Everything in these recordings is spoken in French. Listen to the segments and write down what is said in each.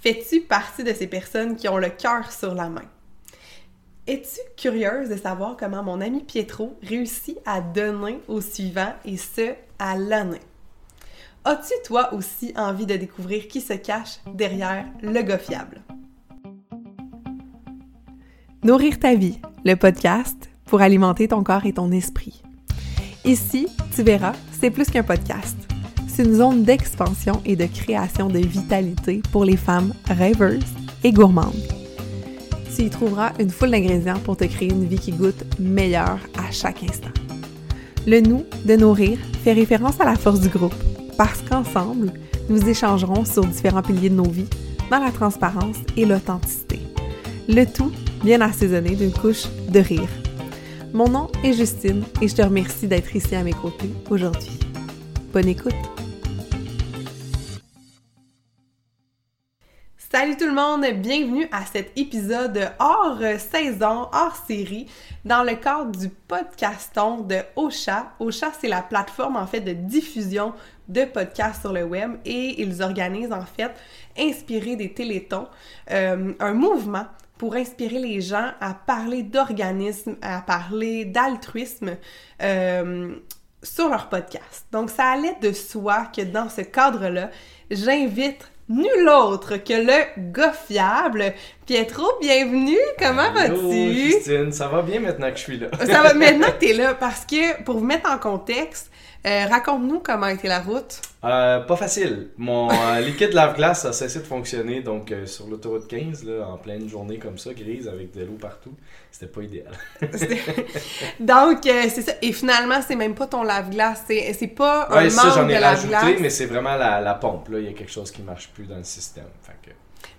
Fais-tu partie de ces personnes qui ont le cœur sur la main? Es-tu curieuse de savoir comment mon ami Pietro réussit à donner au suivant et ce, à l'année? As-tu toi aussi envie de découvrir qui se cache derrière le gars fiable? Nourrir ta vie, le podcast pour alimenter ton corps et ton esprit. Ici, tu verras, c'est plus qu'un podcast. C'est une zone d'expansion et de création de vitalité pour les femmes rêveuses et gourmandes. Tu y trouveras une foule d'ingrédients pour te créer une vie qui goûte meilleure à chaque instant. Le nous de nourrir fait référence à la force du groupe, parce qu'ensemble, nous échangerons sur différents piliers de nos vies dans la transparence et l'authenticité. Le tout bien assaisonné d'une couche de rire. Mon nom est Justine et je te remercie d'être ici à mes côtés aujourd'hui. Bonne écoute! Salut tout le monde, bienvenue à cet épisode hors saison, hors série, dans le cadre du podcaston de Ocha. Ocha, c'est la plateforme en fait de diffusion de podcasts sur le web et ils organisent en fait, inspiré des télétons, euh, un mouvement pour inspirer les gens à parler d'organisme, à parler d'altruisme euh, sur leur podcast. Donc, ça allait de soi que dans ce cadre-là, j'invite nul autre que le gars fiable. Pietro, bienvenue, comment vas-tu? Justine, ça va bien maintenant que je suis là. ça va maintenant que tu es là, parce que pour vous mettre en contexte, euh, raconte-nous comment a été la route. Euh, pas facile. Mon euh, liquide lave-glace a cessé de fonctionner, donc sur l'autoroute 15, là, en pleine journée comme ça, grise, avec de l'eau partout, c'était pas idéal. donc, c'est ça. Et finalement, c'est même pas ton lave-glace, c'est pas un ouais, ça, j'en ai rajouté, mais c'est vraiment la, pompe. Là. Il y a quelque chose qui marche plus dans le système.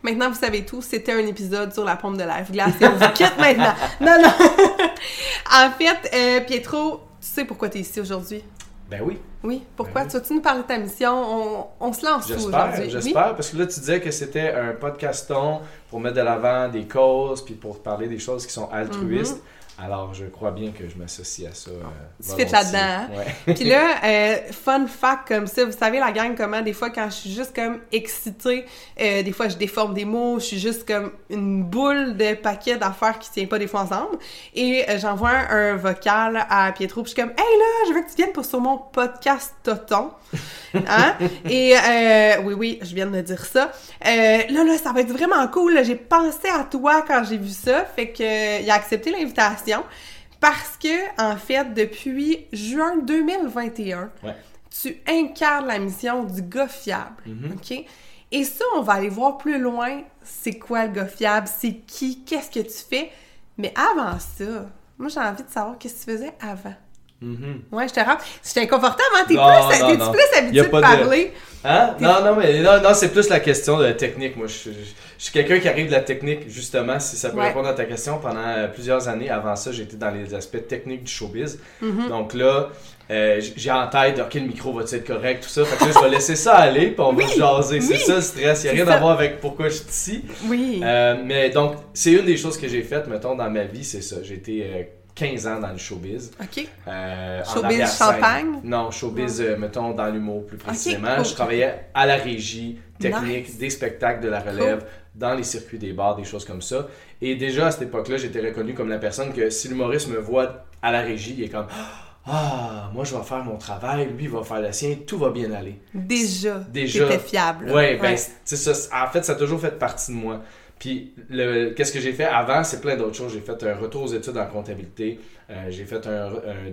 Maintenant, vous savez tout. C'était un épisode sur la pompe de lave-glace et on vous quitte maintenant. Non, non. en fait, Pietro, tu sais pourquoi tu es ici aujourd'hui? Ben oui. Oui, pourquoi? Ben tu nous parler de ta mission? On, on se lance aujourd'hui. J'espère, parce que là, tu disais que c'était un podcaston pour mettre de l'avant des causes, puis pour parler des choses qui sont altruistes. Mm-hmm. Alors, je crois bien que je m'associe à ça. Euh, tu fais là-dedans. Hein? Puis là, euh, fun fact comme ça, vous savez, la gang, comment des fois, quand je suis juste comme excitée, euh, des fois, je déforme des mots, je suis juste comme une boule de paquets d'affaires qui tient pas des fois ensemble. Et euh, j'envoie un, vocal à Pietro, puis je suis comme, hey là, je veux que tu viennes pour sur mon podcast Toton. Hein? Et oui, oui, je viens de dire ça. là, là, ça va être vraiment cool. J'ai pensé à toi quand j'ai vu ça. Fait que il a accepté l'invitation parce que, en fait, depuis juin 2021, tu incarnes la mission du gars fiable. Mhm. OK? Et ça, on va aller voir plus loin, c'est quoi le gars fiable, c'est qui, qu'est-ce que tu fais? Mais avant ça, moi, j'ai envie de savoir qu'est-ce que tu faisais avant. Mm Ouais, je te rends. C'était inconfortable, hein? T'es plus, non, plus habitué de parler? Hein? Non, non, mais non, non c'est plus la question de la technique. Moi, je, suis quelqu'un qui arrive de la technique, justement, si ça peut répondre à ta question. Pendant euh, plusieurs années, avant ça, j'étais dans les aspects techniques du showbiz. Mm-hmm. Donc là, euh, j'ai en tête, OK, le micro va être correct, tout ça. Fait que là, je vais laisser ça aller, puis on va jaser. c'est ça le stress. Il n'y a rien à voir avec pourquoi je suis ici. Oui. Euh, mais donc, c'est une des choses que j'ai faites, mettons, dans ma vie, c'est ça. J'ai été 15 ans dans le showbiz. OK. Euh, showbiz champagne? Non, showbiz, euh, mettons, dans l'humour plus précisément. Je travaillais à la régie technique des spectacles de la relève, dans les circuits des bars, des choses comme ça. Et déjà, à cette époque-là, j'étais reconnu comme la personne que si l'humoriste me voit à la régie, il est comme... Ah, moi je vais faire mon travail, lui il va faire le sien, tout va bien aller. Déjà, déjà. fiable. Ouais, ben c'est ça. En fait, ça a toujours fait partie de moi. Puis, qu'est-ce que j'ai fait? Avant, c'est plein d'autres choses. J'ai fait un retour aux études en comptabilité, euh, j'ai fait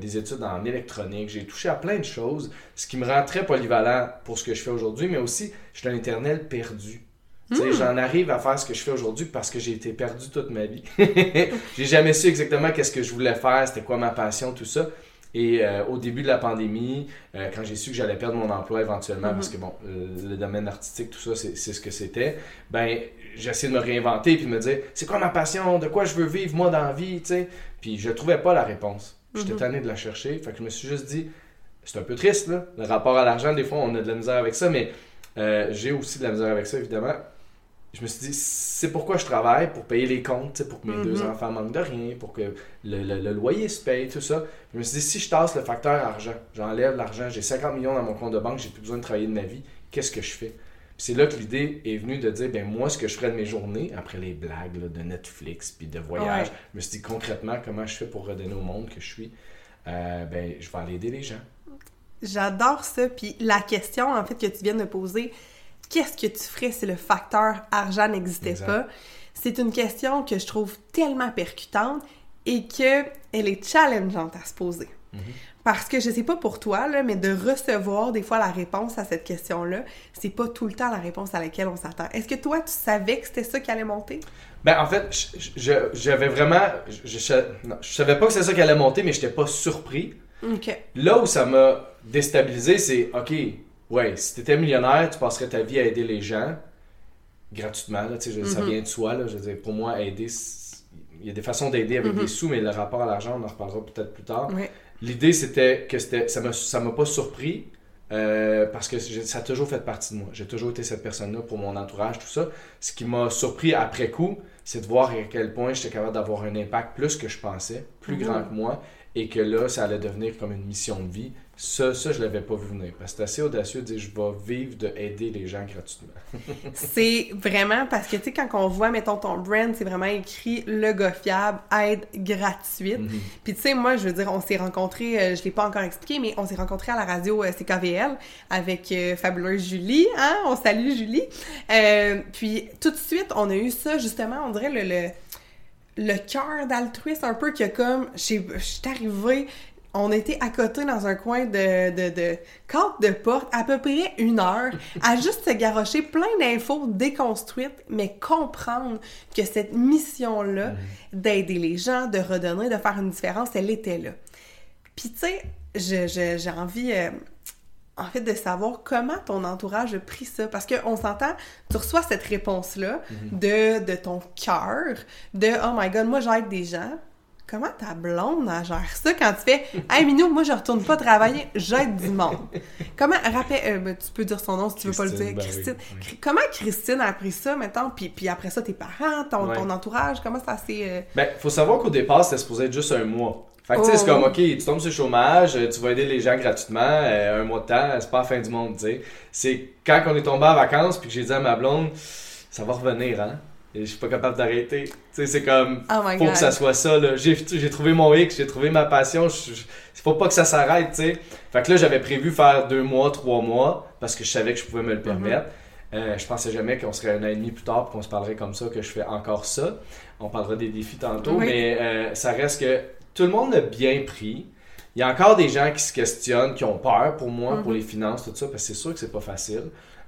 des études en électronique, j'ai touché à plein de choses, ce qui me rend très polyvalent pour ce que je fais aujourd'hui, mais aussi, je suis un éternel perdu. Hmm. J'en arrive à faire ce que je fais aujourd'hui parce que j'ai été perdu toute ma vie. j'ai jamais su exactement qu'est-ce que je voulais faire, c'était quoi ma passion, tout ça. Et euh, au début de la pandémie, euh, quand j'ai su que j'allais perdre mon emploi éventuellement, parce que bon, le domaine artistique, tout ça, c'est ce que c'était, ben, j'ai essayé de me réinventer puis de me dire, c'est quoi ma passion, de quoi je veux vivre moi dans la vie, tu sais? Puis je trouvais pas la réponse. J'étais mm tanné de la chercher, fait que je me suis juste dit, c'est un peu triste, là, le rapport à l'argent, des fois, on a de la misère avec ça, mais euh, j'ai aussi de la misère avec ça, évidemment je me suis dit, c'est pourquoi je travaille, pour payer les comptes, pour que mes deux mhm. enfants manquent de rien, pour que le, loyer se paye, tout ça. Je me suis dit, si je tasse le facteur argent, j'enlève l'argent, j'ai 50 millions dans mon compte de banque, j'ai plus besoin de travailler de ma vie, qu'est-ce que je fais? C'est là que l'idée est venue de dire, ben moi, ce que je ferais de mes journées, après les blagues de Netflix puis de voyage, je me suis dit concrètement comment je fais pour redonner au monde que je suis? Euh, ben, je vais aller aider les gens. J'adore ça. Puis la question, en fait, que tu viens de poser, qu'est-ce que tu ferais si le facteur argent n'existait pas? C'est une question que je trouve tellement percutante et qu'elle est challengeante à se poser. Mhm. Parce que je sais pas pour toi, là, mais de recevoir des fois la réponse à cette question-là, c'est pas tout le temps la réponse à laquelle on s'attend. Est-ce que toi, tu savais que c'était ça qui allait monter? Ben, en fait, j'avais vraiment. Je, savais pas que c'était ça qui allait monter, mais j'étais pas surpris. Là où ça m'a déstabilisé, c'est OK, ouais, si t'étais millionnaire, tu passerais ta vie à aider les gens gratuitement. Là, ça mm-hmm. vient de soi. Là, je veux pour moi, aider, il y a des façons d'aider avec mm-hmm. des sous, mais le rapport à l'argent, on en reparlera peut-être plus tard. L'idée, c'était que ça ne m'a pas surpris euh, parce que ça a toujours fait partie de moi. J'ai toujours été cette personne-là pour mon entourage, tout ça. Ce qui m'a surpris après coup, c'est de voir à quel point j'étais capable d'avoir un impact plus que je pensais, plus mm-hmm. grand que moi, et que là, ça allait devenir comme une mission de vie. Ça, ça je l'avais pas vu venir. Parce que c'est assez audacieux de dire je vais vivre de aider les gens gratuitement. c'est vraiment parce que, tu sais, quand on voit, mettons, ton brand, c'est vraiment écrit le gars fiable, aide gratuite. Mhm. Puis, tu sais, moi, je veux dire, on s'est rencontrés, euh, je l'ai pas encore expliqué, mais on s'est rencontrés à la radio euh, CKVL avec euh, fabuleuse Julie. Hein? On salue Julie. puis, tout de suite, on a eu ça, justement, on dirait le, le le cœur d'altruiste un peu que comme je suis arrivée on était à côté dans un coin de, de, de de porte à peu près une heure à juste se garrocher plein d'infos déconstruites, mais comprendre que cette mission-là d'aider les gens, de redonner, de faire une différence, elle était là. Puis tu sais, j'ai envie... Euh, en fait, de savoir comment ton entourage a pris ça. Parce qu'on s'entend, tu reçois cette réponse-là mm-hmm. de, de ton cœur, de « Oh my God, moi j'aide des gens », Comment ta blonde a gère ça quand tu fais Hey Minou, moi je retourne pas travailler, j'aide du monde. Comment, rappelle, euh, ben, tu peux dire son nom si tu veux pas le dire, ben Christine. Comment Christine a appris ça maintenant, puis, puis après ça tes parents, ton, ton entourage, comment ça s'est. Euh... Ben, faut savoir qu'au départ c'était supposé être juste un mois. Fait que tu sais, c'est comme, oh. ok, tu tombes sur le chômage, euh, tu vas aider les gens gratuitement, euh, un mois de temps, c'est pas la fin du monde, tu sais. C'est quand on est tombé en vacances, puis que j'ai dit à ma blonde, ça va revenir, hein et je suis pas capable d'arrêter. Tu sais, c'est comme, oh faut que ça soit ça, là. J'ai, trouvé mon X, j'ai trouvé ma passion, il faut pas que ça s'arrête, tu sais. Fait que là, j'avais prévu faire deux mois, trois mois, parce que je savais que je pouvais me le permettre. Mm-hmm. euh, je pensais jamais qu'on serait un an et demi plus tard qu'on se parlerait comme ça, que je fais encore ça. On parlera des défis tantôt, mais euh, ça reste que tout le monde l'a bien pris. Il y a encore des gens qui se questionnent, qui ont peur pour moi, pour mm-hmm. les finances, tout ça, parce que c'est sûr que c'est pas facile.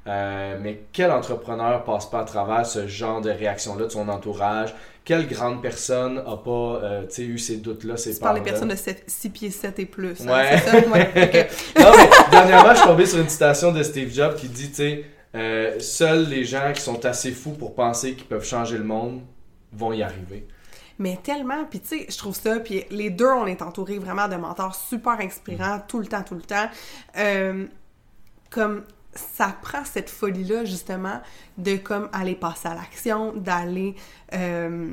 Euh, mais quel entrepreneur passe pas à travers ce genre de réaction-là de son entourage? Quelle grande personne n'a pas euh, eu ces doutes-là, ces Tu parles des personnes de 6 pieds 7 et plus. Hein, ouais. Ça? non, mais dernièrement, je suis tombé sur une citation de Steve Jobs qui dit, tu sais, euh, seuls les gens qui sont assez fous pour penser qu'ils peuvent changer le monde vont y arriver. Mais tellement, puis tu sais, je trouve ça, puis les deux, on est entourés vraiment de mentors super inspirants tout le temps, tout le temps. comme ça prend cette folie-là, justement, de comme aller passer à l'action, d'aller... Euh,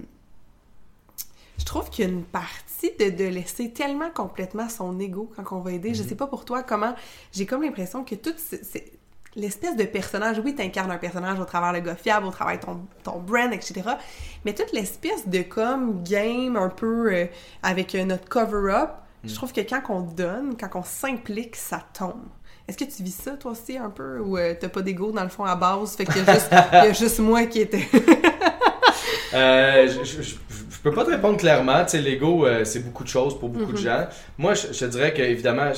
je trouve qu'il y a une partie de, de, laisser tellement complètement son ego quand on va aider. Je mhm. sais pas pour toi comment... J'ai comme l'impression que toute l'espèce de personnage, oui, incarnes un personnage au travers le gars fiable, au travers ton, ton brand, etc. Mais toute l'espèce de comme game un peu euh, avec notre cover-up, je mhm. trouve que quand on donne, quand on s'implique, ça tombe. Est-ce que tu vis ça, toi aussi, un peu? Ou euh, t'as pas d'ego, dans le fond, à base? Fait qu'il y, a juste moi qui était... euh, je, je, peux pas te répondre clairement. Tu sais, l'ego, euh, c'est beaucoup de choses pour beaucoup de mhm. gens. Moi, je, je dirais que, évidemment,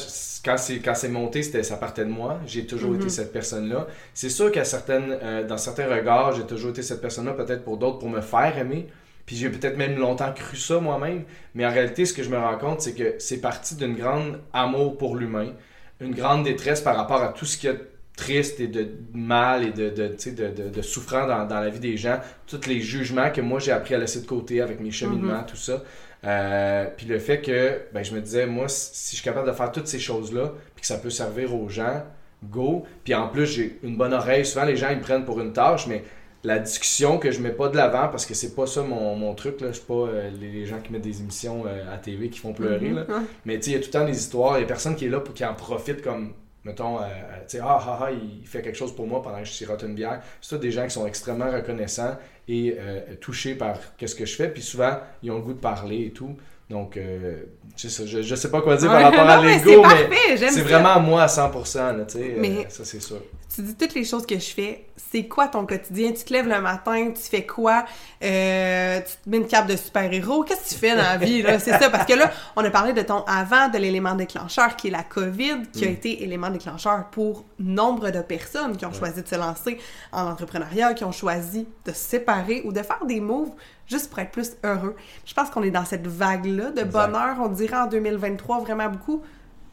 quand c'est, quand c'est monté, c'était, ça partait de moi. J'ai toujours été mhm. cette personne-là. C'est sûr qu'à certaines, euh, dans certains regards, j'ai toujours été cette personne-là, peut-être pour d'autres, pour me faire aimer. Puis j'ai peut-être même longtemps cru ça moi-même. Mais en réalité, ce que je me rends compte, c'est que c'est parti d'une grande amour pour l'humain une grande détresse par rapport à tout ce qui est triste et de mal et de, de, de, de souffrant dans, dans, la vie des gens, tous les jugements que moi j'ai appris à laisser de côté avec mes cheminements, mm-hmm. tout ça. Euh, puis le fait que ben, je me disais, moi, si je suis capable de faire toutes ces choses-là, puis que ça peut servir aux gens, go. Puis en plus, j'ai une bonne oreille. Souvent, les gens, ils me prennent pour une tâche, mais la discussion que je mets pas de l'avant parce que c'est pas ça mon, mon truc là je suis pas euh, les, gens qui mettent des émissions euh, à TV qui font pleurer mhm. là. mais tu il y a tout le temps des histoires il y a personne qui est là pour qui en profite comme mettons, euh, euh, tu sais, ah, ah, ah, il fait quelque chose pour moi pendant que je sirote une bière. C'est tout des gens qui sont extrêmement reconnaissants et euh, touchés par ce que je fais. Puis souvent, ils ont le goût de parler et tout. Donc, euh, ça, je, je sais pas quoi dire par rapport à non, l'ego, c'est mais c'est vraiment moi à 100%, là, tu sais, euh, Mais- ça c'est sûr. Tu dis toutes les choses que je fais. C'est quoi ton quotidien? Tu te lèves le matin, tu fais quoi? Euh, tu te mets une cape de super-héros? Qu'est-ce que tu fais dans la vie, là? C'est ça. Parce que là, on a parlé de ton avant, de l'élément déclencheur qui est la COVID, qui Mm. a été élément déclencheur pour nombre de personnes qui ont choisi de se lancer en entrepreneuriat, qui ont choisi de se séparer ou de faire des moves juste pour être plus heureux. Je pense qu'on est dans cette vague-là de Exact. bonheur, on dirait en 2023 vraiment beaucoup.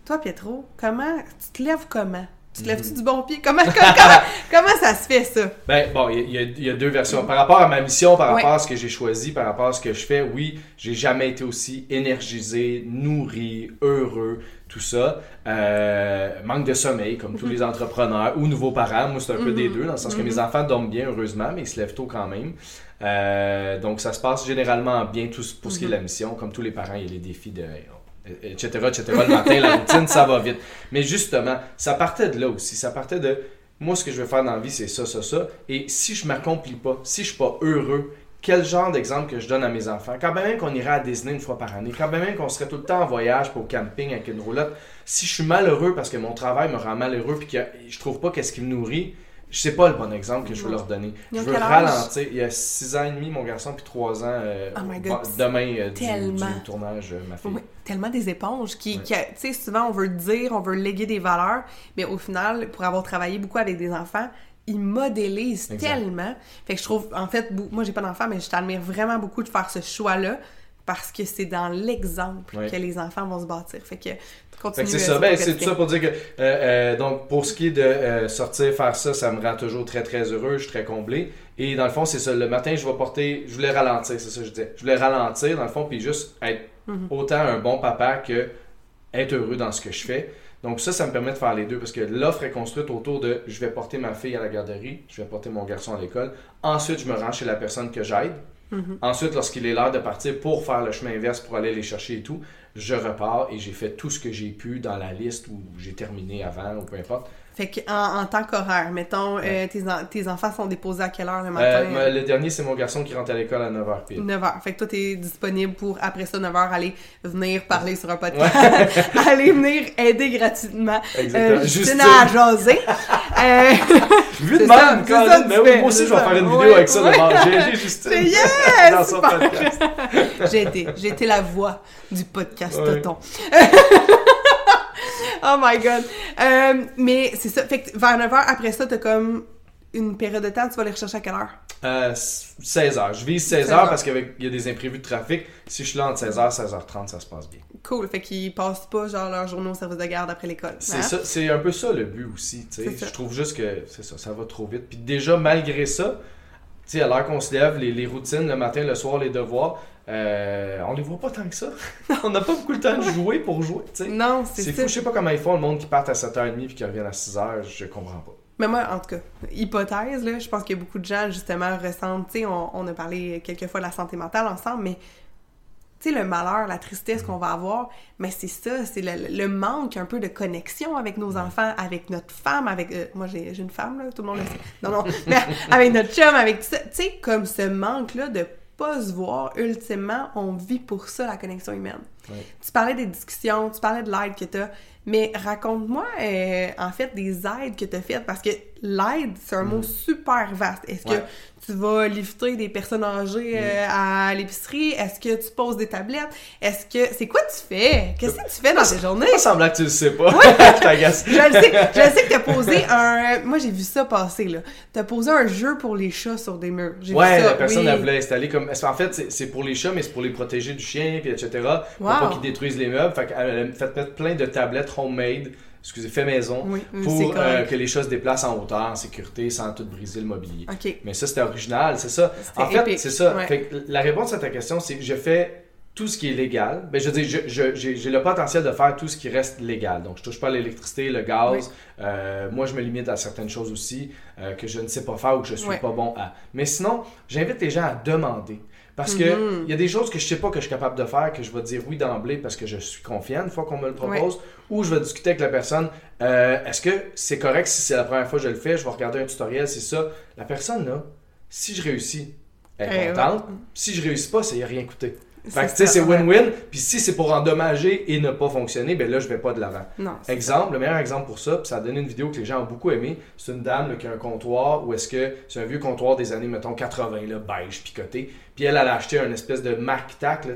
Toi, Pietro, comment tu te lèves comment? Tu te lèves-tu du bon pied? Comment, comment, comment, comment ça se fait, ça? Ben, bon, il y, a- il y a deux versions. Par rapport à ma mission, par Ouais. rapport à ce que j'ai choisi, par rapport à ce que je fais, oui, j'ai jamais été aussi énergisé, nourri, heureux, tout ça. Euh, manque de sommeil, comme Mhm. tous les entrepreneurs ou nouveaux parents. Moi, c'est un peu des deux, dans le sens que mes enfants dorment bien, heureusement, mais ils se lèvent tôt quand même. Euh, donc, ça se passe généralement bien tout, pour ce qui est de Mhm. la mission. Comme tous les parents, il y a les défis de etc., etc. Le matin, la routine, ça va vite. Mais justement, ça partait de là aussi. Ça partait de moi, ce que je veux faire dans la vie, c'est ça, ça, ça. Et si je m'accomplis pas, si je suis pas heureux, quel genre d'exemple que je donne à mes enfants? Quand même qu'on irait à Disney une fois par année, quand même qu'on serait tout le temps en voyage pour camping avec une roulotte, si je suis malheureux parce que mon travail me rend malheureux puis que je trouve pas qu'est-ce qui me nourrit, je sais pas le bon exemple que je veux leur donner. Je veux ralentir. Il y a 6 ans et demi, mon garçon, puis 3 ans euh, Oh my God, demain euh, du, tournage, euh, ma fille. Oui, tellement des éponges qui, tu sais, souvent on veut dire, on veut léguer des valeurs, mais au final, pour avoir travaillé beaucoup avec des enfants, ils modélisent Exact. tellement. Fait que je trouve, en fait, moi j'ai pas d'enfant, mais je t'admire vraiment beaucoup de faire ce choix-là parce que c'est dans l'exemple que les enfants vont se bâtir. Fait que continue. c'est ça. Ben, c'est tout ça pour dire que, euh, euh, donc, pour ce qui est de euh, sortir, faire ça, ça me rend toujours très, très heureux. Je suis très comblé. Et dans le fond, c'est ça. Le matin, je vais porter, je voulais ralentir, c'est ça que je disais. Je voulais ralentir, dans le fond, puis juste être Mhm. autant un bon papa que être heureux dans ce que je fais. Donc ça, ça me permet de faire les deux parce que l'offre est construite autour de je vais porter ma fille à la garderie, je vais porter mon garçon à l'école. Ensuite, je me rends chez la personne que j'aide. Mhm. Ensuite, lorsqu'il est l'heure de partir pour faire le chemin inverse, pour aller les chercher et tout, je repars et j'ai fait tout ce que j'ai pu dans la liste où j'ai terminé avant ou peu importe. Fait que en, tant qu'horaire, mettons, euh, tes, en- tes enfants sont déposés à quelle heure le matin? Euh, le dernier, c'est mon garçon qui rentre à l'école à 9h pile. 9h. Fait que toi, t'es disponible pour, après ça, 9h, aller venir parler sur un podcast. aller venir aider gratuitement Exactement. euh, Justine Justine. à jaser. Euh, Vu de même, ça mais tu oui, moi aussi, je vais faire une vidéo avec ça devant. J'ai aidé Justine yes! dans son Super. podcast. j'ai été, été la voix du podcast. Toton. oh my god. Euh, mais c'est ça. Fait que vers 9h, après ça, t'as comme une période de temps, tu vas les rechercher à quelle heure? Euh, 16h. Je vise 16h 16 heures. parce qu'il y a des imprévus de trafic. Si je suis là entre 16h et 16h30, ça se passe bien. Cool. Fait qu'ils passent pas, genre, leur journée au service de garde après l'école. C'est hein? ça, c'est un peu ça le but aussi. Je trouve juste que c'est ça, ça va trop vite. Puis déjà, malgré ça, tu sais, à l'heure qu'on se lève, les, les routines, le matin, le soir, les devoirs, euh, on les voit pas tant que ça. on n'a pas beaucoup le temps de jouer pour jouer. tu sais. Non, C'est c'est fou, je sais pas comment ils font le monde qui part à 7h30 puis qui reviennent à 6h, je comprends pas. Mais moi, en tout cas, hypothèse, là, je pense que beaucoup de gens, justement, ressentent, tu sais, on, on a parlé quelques fois de la santé mentale ensemble, mais tu sais, le malheur, la tristesse qu'on va avoir, mais c'est ça, c'est le, le manque un peu de connexion avec nos enfants, avec notre femme, avec... euh, moi, j'ai j'ai une femme, là, tout le monde le sait. Non, non, mais avec notre chum, avec tout ça. Tu sais, comme ce manque-là de pas se voir, ultimement, on vit pour ça, la connexion humaine. Ouais. Tu parlais des discussions, tu parlais de l'aide que tu as, mais raconte-moi euh, en fait des aides que tu as faites parce que l'aide, c'est un mot super vaste. Est-ce. Ouais. que tu vas lifter des personnes âgées euh, à l'épicerie? Est-ce que tu poses des tablettes? Est-ce que. C'est quoi tu fais? Qu'est-ce que tu fais dans tes journées? Pas semblant que tu le sais pas. je t'agace. Je le sais, je sais que t'as posé un. Moi, j'ai vu ça passer, là. T'as posé un jeu pour les chats sur des murs. J'ai Ouais, vu ça. la personne oui. elle voulait installer comme. En fait, c'est- c'est pour les chats, mais c'est pour les protéger du chien, puis etc. Pour Wow. pas qu'ils détruisent les meubles. Fait qu'elle a fait mettre plein de tablettes homemade, excusez, fait maison, Oui, pour euh, que les chats se déplacent en hauteur, en sécurité, sans tout briser le mobilier. Mais ça, c'était original, c'est ça. En fait, c'est ça. ouais. Fait que la réponse à ta question, c'est que je fais tout ce qui est légal. Ben, je veux dire, je- je- j'ai le potentiel de faire tout ce qui reste légal. Donc, je touche pas à l'électricité, le gaz. Oui. Euh, moi, je me limite à certaines choses aussi euh, que je ne sais pas faire ou que je suis pas bon à. Mais sinon, j'invite les gens à demander. Parce que Mhm. il y a des choses que je sais pas que je suis capable de faire, que je vais dire oui d'emblée parce que je suis confiant une fois qu'on me le propose, ou je vais discuter avec la personne. euh, Est-ce que c'est correct si c'est la première fois que je le fais, je vais regarder un tutoriel, c'est ça. La personne là, si je réussis, elle est Eh, contente. Si je réussis pas, ça y a rien coûté. Fait que tu sais, c'est win-win. Puis si c'est pour endommager et ne pas fonctionner, ben là, je vais pas de l'avant. Exemple, le meilleur exemple pour ça, puis ça a donné une vidéo que les gens ont beaucoup aimé. C'est une dame là, qui a un comptoir où est-ce que c'est un vieux comptoir des années, mettons, 80, là, beige, picoté. Puis elle, elle a acheté un espèce de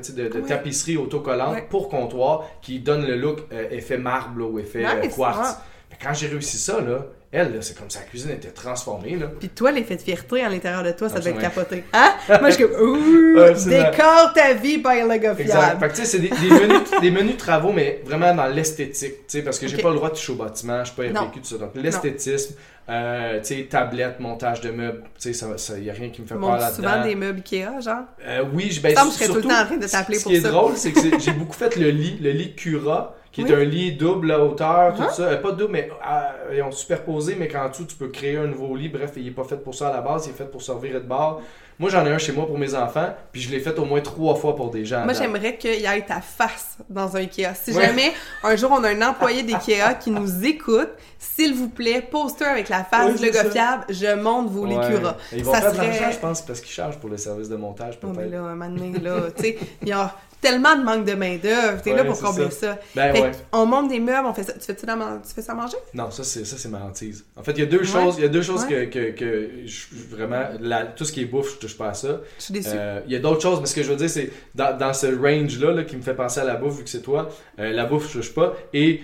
sais, de, de Ouais. tapisserie autocollante Ouais. pour comptoir qui donne le look euh, effet marbre là, ou effet euh, quartz. Mais quand j'ai réussi ça, là, elle, là, c'est comme sa cuisine était transformée. Là. Puis toi, l'effet de fierté à l'intérieur de toi, ça devait être capoté. Hein? Moi, je suis comme, ouh, décore ta vie by Lego Exact. Fiable. Fait que tu sais, c'est des, des menus, des menus travaux, mais vraiment dans l'esthétique, tu sais, parce que j'ai Ok. pas le droit de toucher au bâtiment, je suis pas. RVQ, tout ça. Donc l'esthétisme, euh, tu sais, tablette, montage de meubles, tu sais, ça, ça, y a rien qui me fait peur là-dedans. souvent des meubles Ikea, genre. Euh, oui, je ben, je serais tout le temps en train de t'appeler ce pour qui est ça. drôle, c'est que j'ai beaucoup fait le lit, le lit Cura, qui est un lit double à hauteur, tout Hein? ça. Euh, pas double, mais euh, ils ont superposé, mais qu'en dessous, tu peux créer un nouveau lit. Bref, il est pas fait pour ça à la base, il est fait pour servir de bord. Moi, j'en ai un chez moi pour mes enfants, puis je l'ai fait au moins trois fois pour des gens. Moi, j'aimerais qu'il y ait ta face dans un Ikea. Si Ouais. jamais un jour on a un employé d'Ikea qui nous écoute, s'il vous plaît, poster avec la face Oui. Lego Fiable, je monte vos Ouais. Licura. Ils vont Ça faire de serait- l'argent, je pense, parce qu'ils chargent pour le service de montage, Oh, mais peut-être. là, un moment donné, là, tu sais, il y a tellement de manque de main-d'œuvre. T'es là Ouais, pour c'est combler ça. ça. Ben Fait ouais. on monte des meubles, on fait ça. Tu man- fais ça à manger? Non, ça c'est ça c'est ma hantise. En fait, il y a deux Ouais. choses, il y a deux choses que, que, que je, vraiment la- tout ce qui est bouffe, je touche pas à ça. Euh, il y a d'autres choses, mais ce que je veux dire c'est dans, dans ce range là, qui me fait penser à la bouffe vu que c'est toi, euh, la bouffe je touche pas et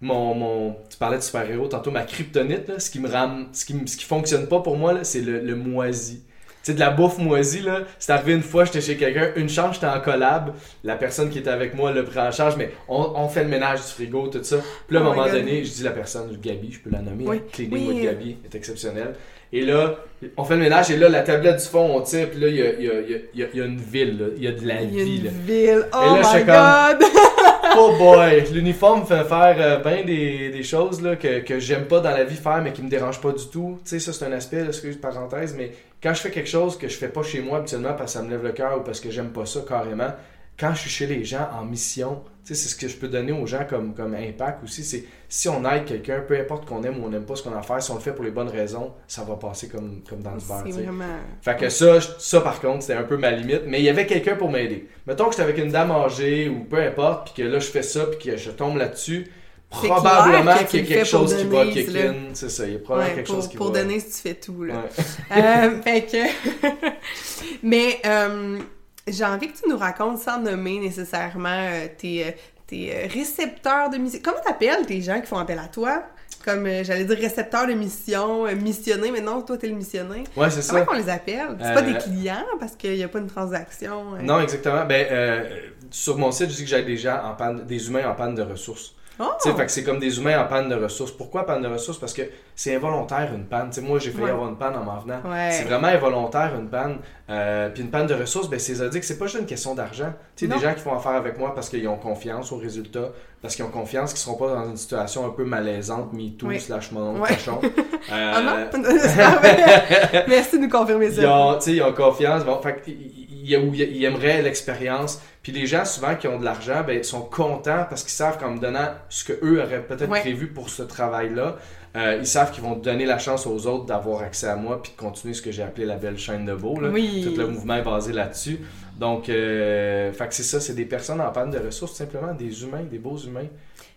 mon, mon tu parlais de super-héros tantôt ma kryptonite là, ce qui me rame ce qui ce qui fonctionne pas pour moi c'est le, le moisi. Tu sais, de la bouffe moisie, là. C'est arrivé une fois, j'étais chez quelqu'un, une chance, j'étais en collab. La personne qui était avec moi le prend en charge, mais on, on fait le ménage du frigo, tout ça. Puis là, à un Oh moment God. donné, je dis la personne, Gabi, je peux la nommer, Oui. Cleaning Oui. with Gabi, est exceptionnel. Et là, on fait le ménage, et là, la tablette du fond, on tire, puis là, il y a, il y, a, il y, a, il y a- il y a une ville, là. Il y a de la Il y a vie, une là. ville. Oh là, my god! Oh boy! L'uniforme fait faire euh, ben des, des choses là, que, que j'aime pas dans la vie faire, mais qui me dérangent pas du tout. Tu sais, ça, c'est un aspect, là, excuse parenthèse, mais quand je fais quelque chose que je fais pas chez moi habituellement parce que ça me lève le cœur ou parce que j'aime pas ça carrément, quand je suis chez les gens en mission, c'est ce que je peux donner aux gens comme, comme impact aussi, c'est si on aide quelqu'un, peu importe qu'on aime ou on n'aime pas ce qu'on a à faire, si on le fait pour les bonnes raisons, ça va passer comme, comme dans du beurre. Vraiment. Fait que ça, ça par contre, c'était un peu ma limite. Mais il y avait quelqu'un pour m'aider. Mettons que j'étais avec une dame âgée ou peu importe, puis que là je fais ça, puis que je tombe là-dessus. Probablement qu'il y a le quelque chose qui va kick in. C'est ça, il y a probablement Ouais, quelque pour, chose qui pour va. Denise, tu fais tout, là. Ouais. Euh, fait que... Mais euh, j'ai envie que tu nous racontes, sans nommer nécessairement euh, tes, euh, tes euh, récepteurs de mission. Comment t'appelles tes gens qui font appel à toi? Comme, euh, j'allais dire récepteur de mission, euh, missionné, mais non, toi, t'es le missionné. Ouais, c'est Comment ça. qu'on les appelle? C'est pas des clients, parce qu'il n'y a pas une transaction. Non, exactement. Ben, euh, sur mon site, je dis que j'ai des gens en panne, des humains en panne de ressources. Oh! Fait que c'est comme des humains en panne de ressources. Pourquoi panne de ressources? Parce que c'est involontaire une panne. Tu sais, moi, j'ai failli Ouais. avoir une panne en m'en venant. Ouais. C'est vraiment involontaire une panne. Euh, puis une panne de ressources, ben, c'est à dire que c'est pas juste une question d'argent. Des gens qui font affaire avec moi parce qu'ils ont confiance au résultat, parce qu'ils ont confiance qu'ils seront pas dans une situation un peu malaisante, MeToo, Oui. slash mon Ouais. cochon. Ah Euh, non? Merci de nous confirmer ils ça. ont, tu sais, ils ont confiance. Bon, fait ils, ils- ils- ils aimeraient l'expérience. Puis les gens, souvent, qui ont de l'argent, ben, sont contents parce qu'ils savent qu'en me donnant ce qu'eux auraient peut-être Ouais. prévu pour ce travail-là, euh, ils savent qu'ils vont donner la chance aux autres d'avoir accès à moi puis de continuer ce que j'ai appelé la belle chaîne de beau. Là. Oui. Tout le mouvement est basé là-dessus. Donc, euh, fait que c'est ça, c'est des personnes en panne de ressources, tout simplement, des humains, des beaux humains.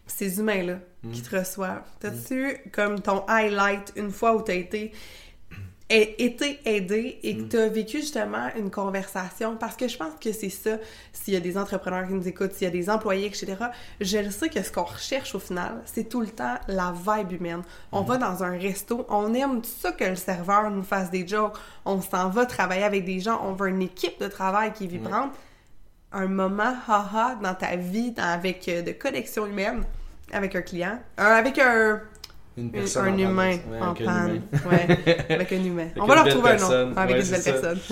ces humains-là Mm. qui te reçoivent, t'as-tu comme ton highlight une fois où t'as été, été aidé et que Mm. t'as vécu justement une conversation? Parce que je pense que c'est ça, s'il y a des entrepreneurs qui nous écoutent, s'il y a des employés, etc., je le sais que ce qu'on recherche au final, c'est tout le temps la vibe humaine. On Mm. va dans un resto, on aime tout ça que le serveur nous fasse des jokes, on s'en va travailler avec des gens, on veut une équipe de travail qui est vibrante. Un moment haha dans ta vie dans- avec euh, de connexion humaine avec un client, Euh, avec un, Une un, personne un humain en panne. Ouais, avec un humain. On va leur trouver un nom avec une belle personne.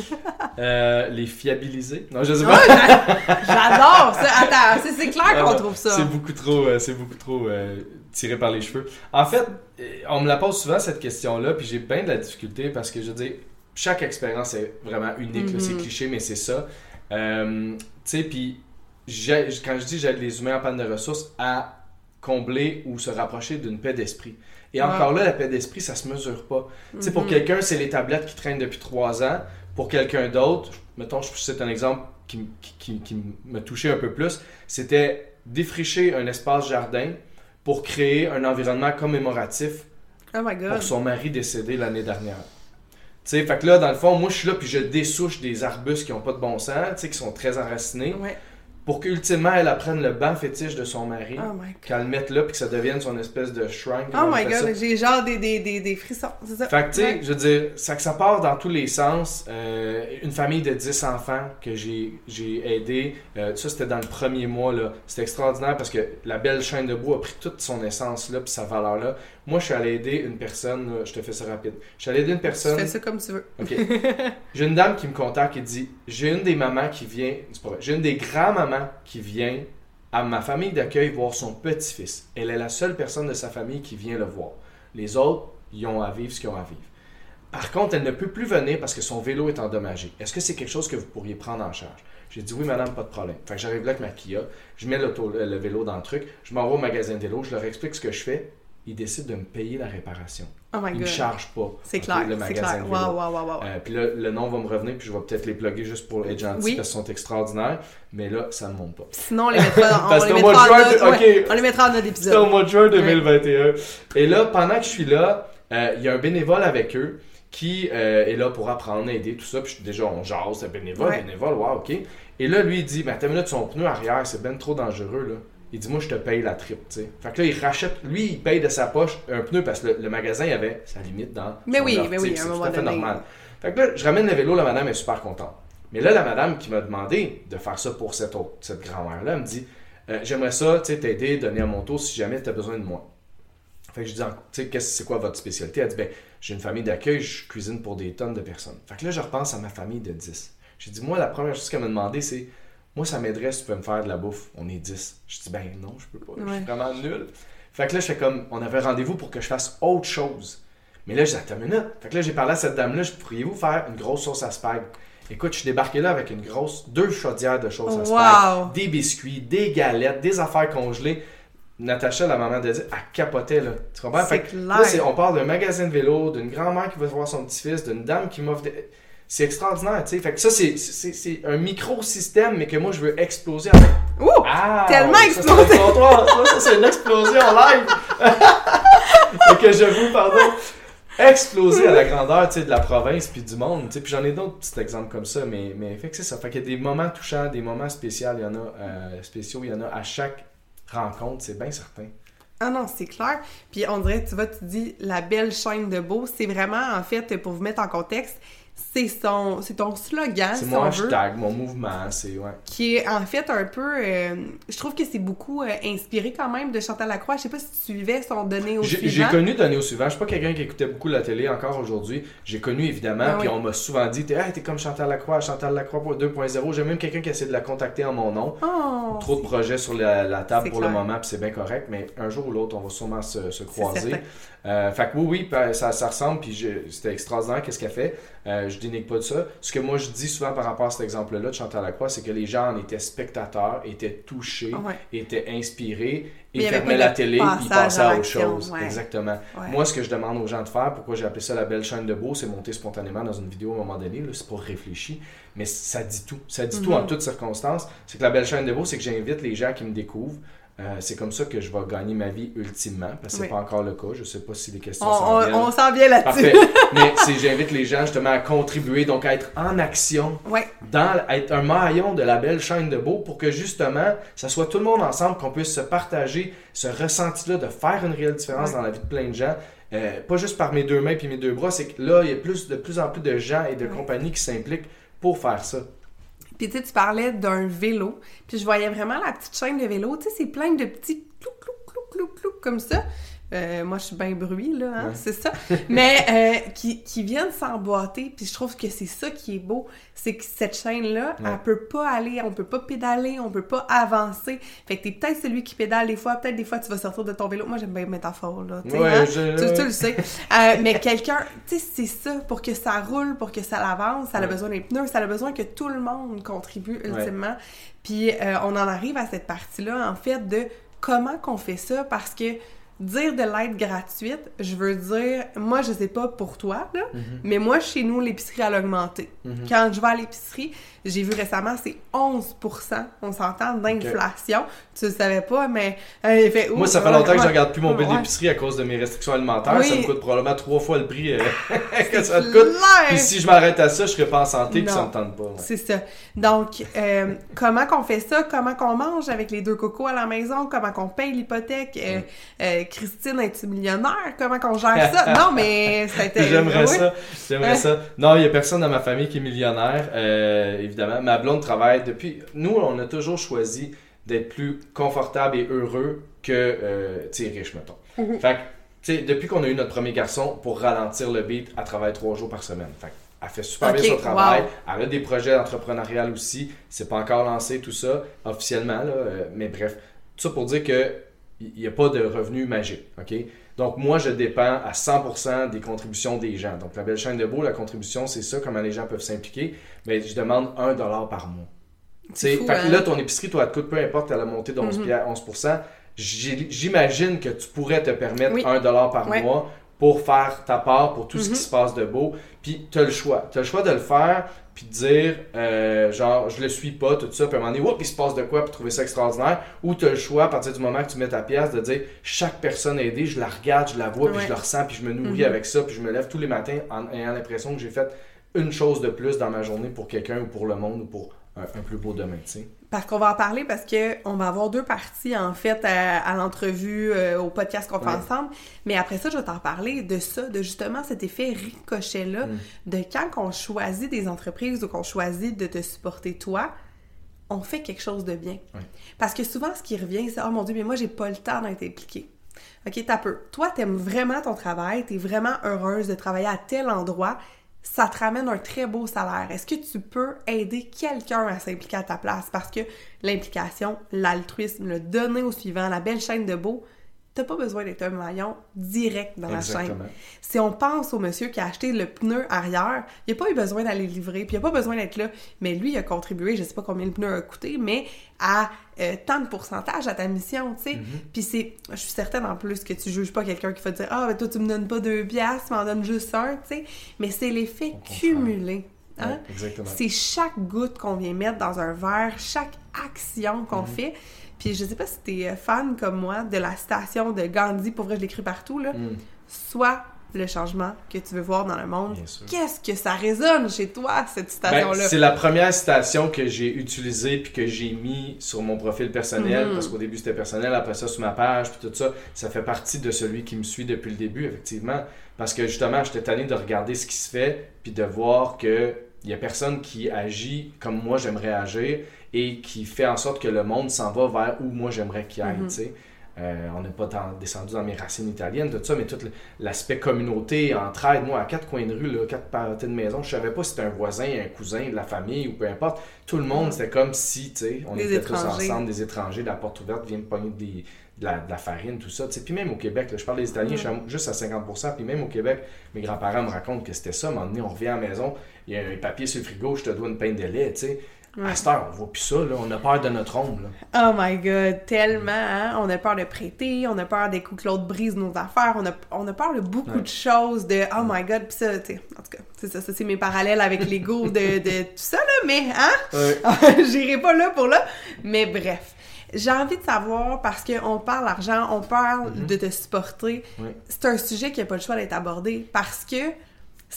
Euh, les fiabiliser. Non, je sais pas. j'a- J'adore ça. Attends, c'est clair qu'on Ah, trouve ça. C'est beaucoup trop, euh, c'est beaucoup trop euh, tiré par les cheveux. En fait, on me la pose souvent cette question-là, puis j'ai bien de la difficulté parce que je dire, chaque expérience est vraiment unique. là. C'est Mhm. cliché, mais c'est ça. Tu sais, puis quand je dis j'aide les humains en panne de ressources à combler ou se rapprocher d'une paix d'esprit. Et Ouais. encore là, la paix d'esprit, ça se mesure pas. Tu sais, pour Mhm. quelqu'un, c'est les tablettes qui traînent depuis trois ans. Pour quelqu'un d'autre, mettons, je c'est un exemple qui, qui, qui- me touchait un peu plus, c'était défricher un espace jardin pour créer un environnement commémoratif Oh my god. pour son mari décédé l'année dernière. Tu sais, fait que là, dans le fond, moi, je suis là, puis je dessouche des arbustes qui ont pas de bon sens, tu sais, qui sont très enracinés, Ouais. Pour qu'ultimement, elle apprenne le banc fétiche de son mari, Oh qu'elle le mette là, puis que ça devienne son espèce de shrine. Oh my god, j'ai genre des, des, des, des frissons, c'est ça? Fait que, tu sais, Ouais. je veux dire, ça, que ça part dans tous les sens. Euh, une famille de 10 enfants que j'ai j'ai aidé, euh, ça c'était dans le premier mois, là. C'était extraordinaire parce que la belle chaîne de bois a pris toute son essence, là, puis sa valeur, là. Moi, je suis allé aider une personne, là, je te fais ça rapide. Je suis allé aider une personne. fais ça comme tu veux. OK. J'ai une dame qui me contacte et dit J'ai une des mamans qui vient, c'est pas vrai, j'ai une des grands-mamans qui vient à ma famille d'accueil voir son petit-fils. Elle est la seule personne de sa famille qui vient le voir. Les autres, ils ont à vivre ce qu'ils ont à vivre. Par contre, elle ne peut plus venir parce que son vélo est endommagé. Est-ce que c'est quelque chose que vous pourriez prendre en charge? J'ai dit oui, madame, pas de problème. Fait que j'arrive là avec ma Kia, je mets le vélo dans le truc, je m'en vais au magasin de vélo, je leur explique ce que je fais. Ils décident de me payer la réparation. Oh my Ils ne god. chargent pas. C'est clair, c'est clair. waouh, waouh, waouh. Euh, puis là, le nom va me revenir, puis je vais peut-être les plugger juste pour être gentil Oui. parce qu'ils sont extraordinaires. Mais là, ça ne monte pas. Sinon, on les mettra dans, Parce on les au mettra en ouais, on les mettra en note C'était au d'épisode. mois de juin 2021. Et là, pendant que je suis là, euh, il y a un bénévole avec eux qui euh, est là pour apprendre, aider, tout ça. Puis déjà, on jase, c'est bénévole, Ouais. bénévole, wow, ok. Et là, lui, il dit, mais attends une minute, son pneu arrière, c'est ben trop dangereux, là. Il dit, moi, je te paye la trip, tu sais. Fait que là, il rachète, lui, il paye de sa poche un pneu parce que le, le magasin avait sa limite dans. Mais oui, offre, mais oui, à un c'est moment tout à fait donné. normal. Fait que là, je ramène le vélo, la madame est super contente. Mais là, la madame qui m'a demandé de faire ça pour cette, autre, cette grand-mère-là, elle me dit euh, J'aimerais ça, tu sais, t'aider, donner à mon tour si jamais tu as besoin de moi. Fait que je dis Tu sais, qu'est-ce- c'est quoi votre spécialité? Elle dit Ben, j'ai une famille d'accueil, je cuisine pour des tonnes de personnes. Fait que là, je repense à ma famille de 10. J'ai dit Moi, la première chose qu'elle m'a demandé, c'est Moi, ça m'aiderait si tu peux me faire de la bouffe. On est 10. Je dis Ben, non, je peux pas. Je suis vraiment nul. Fait que là, je fais comme On avait rendez-vous pour que je fasse autre chose. Mais là, j'ai attends une minute. Fait que là, j'ai parlé à cette dame-là, je pourriez-vous faire une grosse sauce à spag? Écoute, je suis débarqué là avec une grosse, deux chaudières de sauce à spag, Wow. des biscuits, des galettes, des affaires congelées. Natacha, la maman de dit, elle capotait là. Tu comprends? C'est Fait que clair. là, c'est- on parle d'un magasin de vélo, d'une grand-mère qui va voir son petit-fils, d'une dame qui m'offre des... C'est extraordinaire, tu sais. Fait que ça, c'est- c'est c'est un micro-système, mais que moi, je veux exploser avec. Ouh! Ah! Tellement c'est explosé. Ça, c'est une explosion en live! Et que je vous, pardon, exploser à la grandeur, tu sais, de la province puis du monde, tu sais. Puis j'en ai d'autres petits exemples comme ça, mais, mais fait que c'est ça. Fait qu'il y a des moments touchants, des moments spéciaux, il y en a, euh, spéciaux, il y en a à chaque rencontre, c'est bien certain. Ah non, c'est clair. Puis on dirait, tu vois, tu dis la belle chaîne de beau, c'est vraiment, en fait, pour vous mettre en contexte, c'est son, c'est ton slogan, C'est si mon veut, hashtag, mon mouvement, c'est, ouais. qui est en fait un peu, euh, je trouve que c'est beaucoup euh, inspiré quand même de Chantal Lacroix. Je sais pas si tu suivais son donné au J'ai j'ai suivant. connu Donné au suivant. Je suis pas quelqu'un qui écoutait beaucoup la télé encore aujourd'hui. J'ai connu évidemment, Ah puis oui. on m'a souvent dit T'es hey, t'es comme Chantal Lacroix, Chantal Lacroix 2.0. J'ai même quelqu'un qui essaie de la contacter en mon nom. Oh, Trop de projets sur la, la table pour clair. le moment, puis c'est bien correct, mais un jour ou l'autre, on va sûrement se, croiser. Euh, fait que oui, oui, puis ça, ça ressemble, puis c'était extraordinaire qu'est-ce qu'elle fait. Euh, je dénigre pas de ça. Ce que moi je dis souvent par rapport à cet exemple-là de Chantal Lacroix, c'est que les gens en étaient spectateurs, étaient touchés, Ouais. étaient inspirés, Mais il y et avait fermaient la télé, ils passaient à autre chose. ouais. Exactement. Ouais. Moi, ce que je demande aux gens de faire, pourquoi j'ai appelé ça la belle chaîne de beau, c'est monter spontanément dans une vidéo à un moment donné, c'est pas réfléchi, mais ça dit tout. Ça dit tout Mhm. en toutes circonstances. C'est que la belle chaîne de beau, c'est que j'invite les gens qui me découvrent. Euh, c'est comme ça que je vais gagner ma vie ultimement, parce que c'est Oui. pas encore le cas. Je sais pas si les questions On, s'en on, viennent. on s'en vient là-dessus. Mais j'invite les gens justement à contribuer, donc à être en action, dans, à être un maillon de la belle chaîne de beau pour que justement, ça soit tout le monde ensemble, qu'on puisse se partager ce ressenti-là de faire une réelle différence dans la vie de plein de gens. Euh, pas juste par mes deux mains puis mes deux bras, c'est que là, il y a plus, de plus en plus de gens et de compagnies qui s'impliquent pour faire ça. Puis tu sais, tu parlais d'un vélo, puis je voyais vraiment la petite chaîne de vélo. Tu sais, c'est plein de petits clou clou clou clou clou comme ça. Euh, moi je suis bien bruit là, hein, c'est ça, mais euh, qui, qui viennent s'emboîter, puis je trouve que c'est ça qui est beau, c'est que cette chaîne-là, elle peut pas aller, on peut pas pédaler, on peut pas avancer, fait que t'es peut-être celui qui pédale des fois, peut-être des fois tu vas sortir de ton vélo, moi j'aime bien métaphore là, tu hein? tu, le sais, euh, mais quelqu'un, tu sais, c'est ça, pour que ça roule, pour que ça avance, ça a besoin des pneus, ça a besoin que tout le monde contribue ultimement, puis on en arrive à cette partie-là, en fait, de comment qu'on fait ça, parce que dire de l'aide gratuite, je veux dire, moi, je sais pas pour toi, là, mhm. mais moi, chez nous, l'épicerie, a augmenté. Mhm. Quand je vais à l'épicerie, j'ai vu récemment, c'est 11% on s'entend, d'inflation. Tu le savais pas, mais... Euh, fait, moi, ça fait longtemps que je regarde plus mon bill d'épicerie à cause de mes restrictions alimentaires. Ça me coûte probablement trois fois le prix euh, que ça te coûte. Puis si je m'arrête à ça, je serais pas en santé, puis ça me tente pas. C'est ça. Donc, euh, comment qu'on fait ça? Comment qu'on mange avec les deux cocos à la maison? Comment qu'on paye l'hypothèque? Christine, es-tu millionnaire? Comment qu'on gère ça? non, mais c'était... J'aimerais ça. J'aimerais ça. Non, il y a personne dans ma famille qui est millionnaire, évidemment évidemment. Ma blonde travaille depuis. Nous, on a toujours choisi d'être plus confortable et heureux que, euh, tu sais, riche, mettons. Mhm. Fait que, tu sais, depuis qu'on a eu notre premier garçon, pour ralentir le beat, elle travaille trois jours par semaine. Fait elle fait super bien son travail. Elle a des projets entrepreneuriales aussi. C'est pas encore lancé tout ça officiellement, là, euh, mais bref. Tout ça pour dire que il n'y a pas de revenu magique, OK? Donc, moi, je dépends à 100% des contributions des gens. Donc, la belle chaîne de beau, la contribution, c'est ça, comment les gens peuvent s'impliquer. Mais je demande 1 dollar par mois. fait que hein? là, ton épicerie, toi, te coûte peu importe, elle a monté de 11, 11% J'imagine que tu pourrais te permettre 1 dollar par mois pour faire ta part pour tout ce qui mhm. se passe de beau. Puis tu as le choix. Tu as le choix de le faire, puis de dire, euh, genre, je le suis pas, tout ça, puis à un moment donné, il se passe de quoi, puis trouver ça extraordinaire. Ou tu as le choix, à partir du moment que tu mets ta pièce, de dire, chaque personne aidée, je la regarde, je la vois, puis je la ressens, puis je me nourris mhm. avec ça, puis je me lève tous les matins en ayant l'impression que j'ai fait une chose de plus dans ma journée pour quelqu'un ou pour le monde ou pour un, plus beau demain, tu sais. Parce qu'on va en parler parce que on va avoir deux parties en fait à, l'entrevue, euh, au podcast qu'on fait ensemble. Mais après ça, je vais t'en parler de ça, de justement cet effet ricochet-là, mm. de quand on choisit des entreprises ou qu'on choisit de te supporter toi, on fait quelque chose de bien. Parce que souvent, ce qui revient, c'est Oh mon Dieu, mais moi, j'ai pas le temps d'être impliqué. OK, t'as peu. Toi, t'aimes vraiment ton travail, t'es vraiment heureuse de travailler à tel endroit ça te ramène un très beau salaire. Est-ce que tu peux aider quelqu'un à s'impliquer à ta place? Parce que l'implication, l'altruisme, le donner au suivant, la belle chaîne de beau, t'as pas besoin d'être un maillon direct dans la chaîne. Si on pense au monsieur qui a acheté le pneu arrière, il a pas eu besoin d'aller livrer, puis il a pas besoin d'être là, mais lui il a contribué, je sais pas combien le pneu a coûté, mais à euh, tant de pourcentage à ta mission, tu sais. Mm-hmm. Puis c'est, je suis certaine en plus que tu juges pas quelqu'un qui va te dire ah ben toi tu me donnes pas deux piastres, tu m'en donnes juste un, tu sais. Mais c'est l'effet cumulé. Hein? c'est chaque goutte qu'on vient mettre dans un verre, chaque action qu'on mm-hmm. fait puis je sais pas si t'es euh, fan comme moi de la citation de Gandhi, pour vrai, je l'écris partout, là. Mm. Soit le changement que tu veux voir dans le monde. Qu'est-ce que ça résonne chez toi, cette citation-là? Ben, c'est la première citation que j'ai utilisée puis que j'ai mis sur mon profil personnel, mm-hmm. parce qu'au début c'était personnel, après ça sur ma page, puis tout ça. Ça fait partie de celui qui me suit depuis le début, effectivement. Parce que justement, j'étais tanné de regarder ce qui se fait, puis de voir que il y a personne qui agit comme moi j'aimerais agir et qui fait en sorte que le monde s'en va vers où moi j'aimerais qu'il aille. Mhm. Euh, on n'est pas descendu dans mes racines italiennes, tout ça, mais tout l'aspect communauté, entraide, moi, à quatre coins de rue, là, quatre parties de maison, je savais pas si c'était un voisin, un cousin, de la famille ou peu importe. Tout le monde, mhm. c'était comme si, tu sais, on était tous ensemble, des étrangers, la porte ouverte, viennent pogner des, de, la, farine, tout ça. Puis même au Québec, je parle des Italiens, je suis juste à 50%, puis même au Québec, mes grands-parents me racontent que c'était ça. À un moment donné, on revient à la maison, il y a un papier sur le frigo, je te dois une peine de lait, tu sais. À cette heure, on voit plus ça, là. on a peur de notre ombre. Oh my god, tellement, hein? On a peur de prêter, on a peur des coups que l'autre brise nos affaires, on a, on a peur de beaucoup de choses, de oh my god, pis ça, tu en tout cas, c'est ça, ça c'est mes parallèles avec l'ego de, de tout ça, là, mais, hein? J'irai pas là pour là, mais bref. J'ai envie de savoir, parce qu'on parle argent, on parle mm-hmm. de te supporter, c'est un sujet qui n'a pas le choix d'être abordé, parce que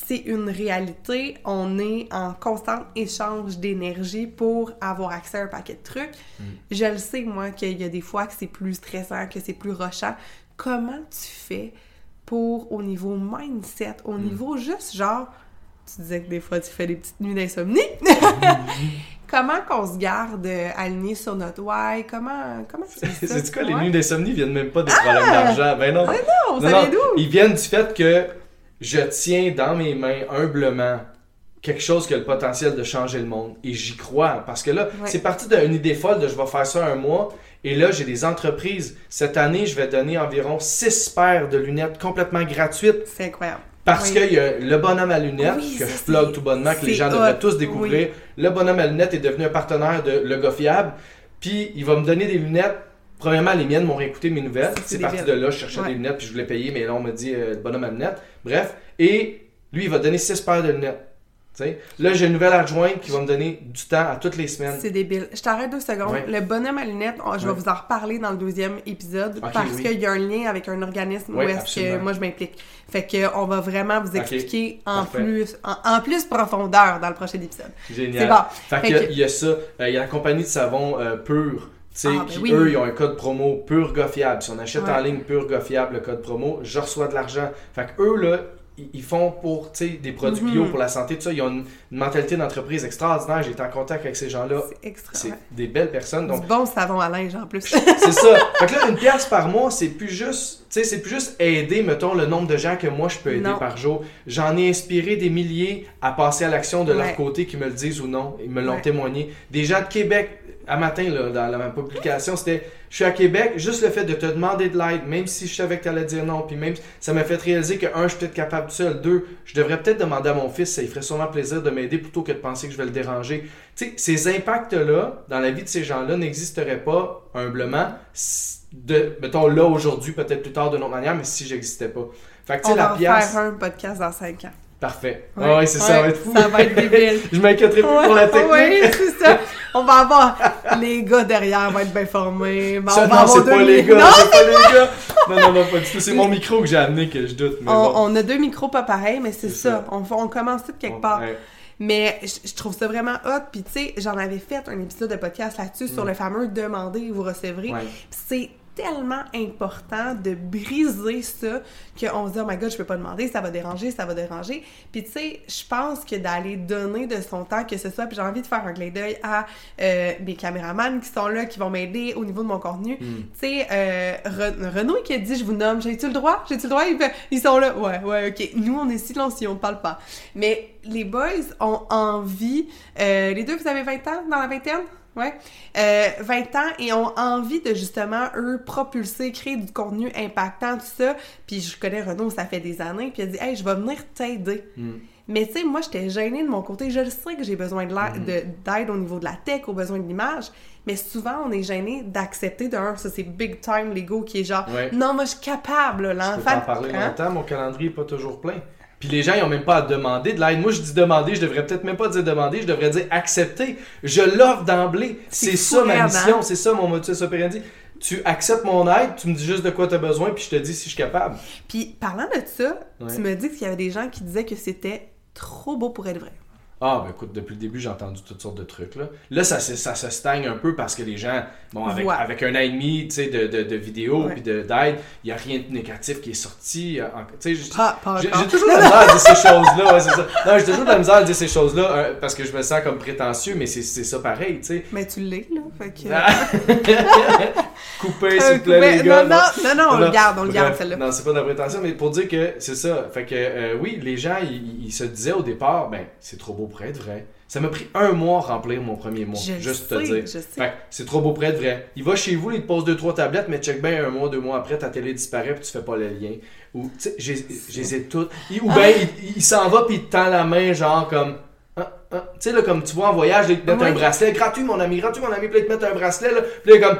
c'est une réalité. On est en constant échange d'énergie pour avoir accès à un paquet de trucs. Mm. Je le sais, moi, qu'il y a des fois que c'est plus stressant, que c'est plus rochant. Comment tu fais pour, au niveau mindset, au mm. niveau juste genre, tu disais que des fois tu fais des petites nuits d'insomnie. comment qu'on se garde euh, aligné sur notre why? Comment, comment? C'est quoi, les nuits d'insomnie viennent même pas des problèmes d'argent? Ben non. Ah non, ça Non, vient non, d'où? Ils viennent du fait que je tiens dans mes mains humblement quelque chose qui a le potentiel de changer le monde. Et j'y crois. Parce que là, Ouais. c'est parti d'une idée folle de je vais faire ça un mois. Et là, j'ai des entreprises. Cette année, je vais donner environ 6 paires de lunettes complètement gratuites. C'est incroyable. Parce Oui. qu'il y a le bonhomme à lunettes, Oui, que je plug tout bonnement, que les gens devraient tous découvrir. Le bonhomme à lunettes est devenu un partenaire de Le Gars Fiable. Puis il va me donner des lunettes. Premièrement, les miennes m'ont réécouté mes nouvelles. C'est parti de là, je cherchais Ouais. des lunettes, puis je voulais payer, mais là, on m'a dit euh, le bonhomme à lunettes. Bref. Et lui, il va donner 6 paires de lunettes. Tu sais. Là, j'ai une nouvelle adjointe qui va me donner du temps à toutes les semaines. C'est débile. Je t'arrête deux secondes. Ouais. Le bonhomme à lunettes, je vais Ouais. vous en reparler dans le deuxième épisode parce oui. qu'il y a un lien avec un organisme Ouais, où est-ce que moi je m'implique. Fait que on va vraiment vous expliquer en Parfait. plus en, en plus profondeur dans le prochain épisode. Génial. C'est bon. Fait, Fait que, que- il y a ça. Euh, Il y a la compagnie de savon euh, Pur. Sais, Ah, ben oui. eux, ils ont un code promo Pur Goffiable. Si on achète Ouais. en ligne Pur Goffiable, le code promo, je reçois de l'argent. Fait que eux, là, ils- font pour des produits Mhm. bio pour la santé, tout ça. Ils ont une, une mentalité d'entreprise extraordinaire. J'ai été en contact avec ces gens-là. C'est extra. C'est des belles personnes. Donc, Du bon savon à linge en plus. c'est ça. Fait que là, une pièce par mois, c'est plus juste, tu sais, c'est plus juste aider, mettons, le nombre de gens que moi je peux aider Non. par jour. J'en ai inspiré des milliers à passer à l'action de leur côté, qui me le disent ou non. Ils me l'ont Ouais. témoigné. Des gens de Québec, à matin, là, dans la ma publication, c'était je suis à Québec, juste le fait de te demander de l'aide, même si je savais que tu allais dire non, puis même ça m'a fait réaliser que, un, je suis peut-être capable tout seul, deux, je devrais peut-être demander à mon fils, ça lui ferait sûrement plaisir de m'aider plutôt que de penser que je vais le déranger. Tu sais, ces impacts-là, dans la vie de ces gens-là, n'existeraient pas humblement, de, mettons là aujourd'hui, peut-être plus tard d'une autre manière, mais si j'existais pas. Fait que tu on sais, la va pièce, faire un podcast dans 5 ans. parfait. Ouais. Ah ouais, c'est ça, ça va être fou. Ça va être débile. je m'inquiéterai plus pour la technique. Oui, c'est ça. On va avoir les gars derrière vont être bien formés. Ça, on va non, c'est pas les gars, Non, c'est pas les gars. Non, non, non, pas du tout. C'est mon micro que j'ai amené que je doute. Mais on, bon. on a deux micros pas pareils, mais c'est C'est ça. ça. On, on commence tout quelque part. Ouais. Mais je, je trouve ça vraiment hot. Puis tu sais, j'en avais fait un épisode de podcast là-dessus sur le fameux demander et vous recevrez. Mm. Ouais. C'est tellement important de briser ça qu'on se dit oh my god je peux pas demander ça va déranger ça va déranger. Puis tu sais je pense que d'aller donner de son temps que ce soit puis j'ai envie de faire un clin d'œil à euh, mes caméramans qui sont là qui vont m'aider au niveau de mon contenu. Mm. tu sais euh, Re- Renaud qui a dit je vous nomme j'ai-tu le droit? J'ai-tu le droit? Ils sont là. Ouais ouais ok. Nous on est silencieux on parle pas. Mais les boys ont envie euh, les deux vous avez 20 ans dans la vingtaine? Ouais. Euh, 20 ans et ont envie de justement, eux, propulser, créer du contenu impactant, tout ça. Puis je connais Renaud, ça fait des années, puis a dit Hey, je vais venir t'aider. Mm. Mais tu sais, moi, j'étais gênée de mon côté. Je le sais que j'ai besoin de l'aide, de- d'aide au niveau de la tech, au besoin de l'image. Mais souvent, on est gêné d'accepter d'un, ça c'est big time l'ego qui est genre Ouais. Non, moi je suis capable, là, Je peux l'enfant. t'en parler Hein? longtemps, mon calendrier n'est pas toujours plein. Puis les gens, ils n'ont même pas à demander de l'aide. Moi, je dis demander, je devrais peut-être même pas dire demander, je devrais dire accepter. Je l'offre d'emblée. C'est ça ma mission, c'est ça mon modus operandi. Tu acceptes mon aide, tu me dis juste de quoi tu as besoin, puis je te dis si je suis capable. Puis parlant de ça, Ouais. tu me dis qu'il y avait des gens qui disaient que c'était trop beau pour être vrai. Ah, ben écoute, depuis le début, j'ai entendu toutes sortes de trucs. Là, là ça, se- ça se stagne un peu parce que les gens, bon, avec, Ouais. avec un an et demi tu sais, de, de, de vidéos puis de- d'aide, il n'y a rien de négatif qui est sorti. euh, pas J'ai toujours de la misère à dire ces choses-là, ouais, c'est ça. Non, j'ai toujours de la misère à dire ces choses-là euh, parce que je me sens comme prétentieux, mais c'est c'est ça pareil, tu sais. Mais tu l'es, là. Fait que... Ah. Coupez, s'il Euh, vous plaît, mais- les gars. non, non, non, non, on le garde, on le garde, celle-là. Non, c'est pas de la prétention, mais pour dire que c'est ça. Fait que, euh, oui, les gens, ils, ils se disaient au départ, ben, c'est trop beau pour être vrai. Ça m'a pris un mois à remplir mon premier mois, Je juste sais, te dire. je sais. Fait que c'est trop beau pour être vrai. Il va chez vous, il te pose deux, trois tablettes, mais check bien un mois, deux mois après, ta télé disparaît puis tu fais pas le lien. Ou, tu sais, j'ai toutes. Ou bien, il, il s'en va puis il te tend la main, genre comme. Ah, ah. Tu sais, là, comme tu vois en voyage, ils te mettent Ouais. un bracelet. Gratuit, mon ami, gratuit, mon ami, puis ils te mettent un bracelet, là. Puis là, il est comme.